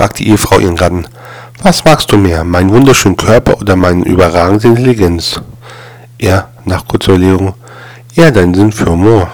fragt die Ehefrau ihren Gatten. Was magst du mehr, meinen wunderschönen Körper oder meine überragende Intelligenz? Er, nach kurzer Überlegung, eher deinen Sinn für Humor.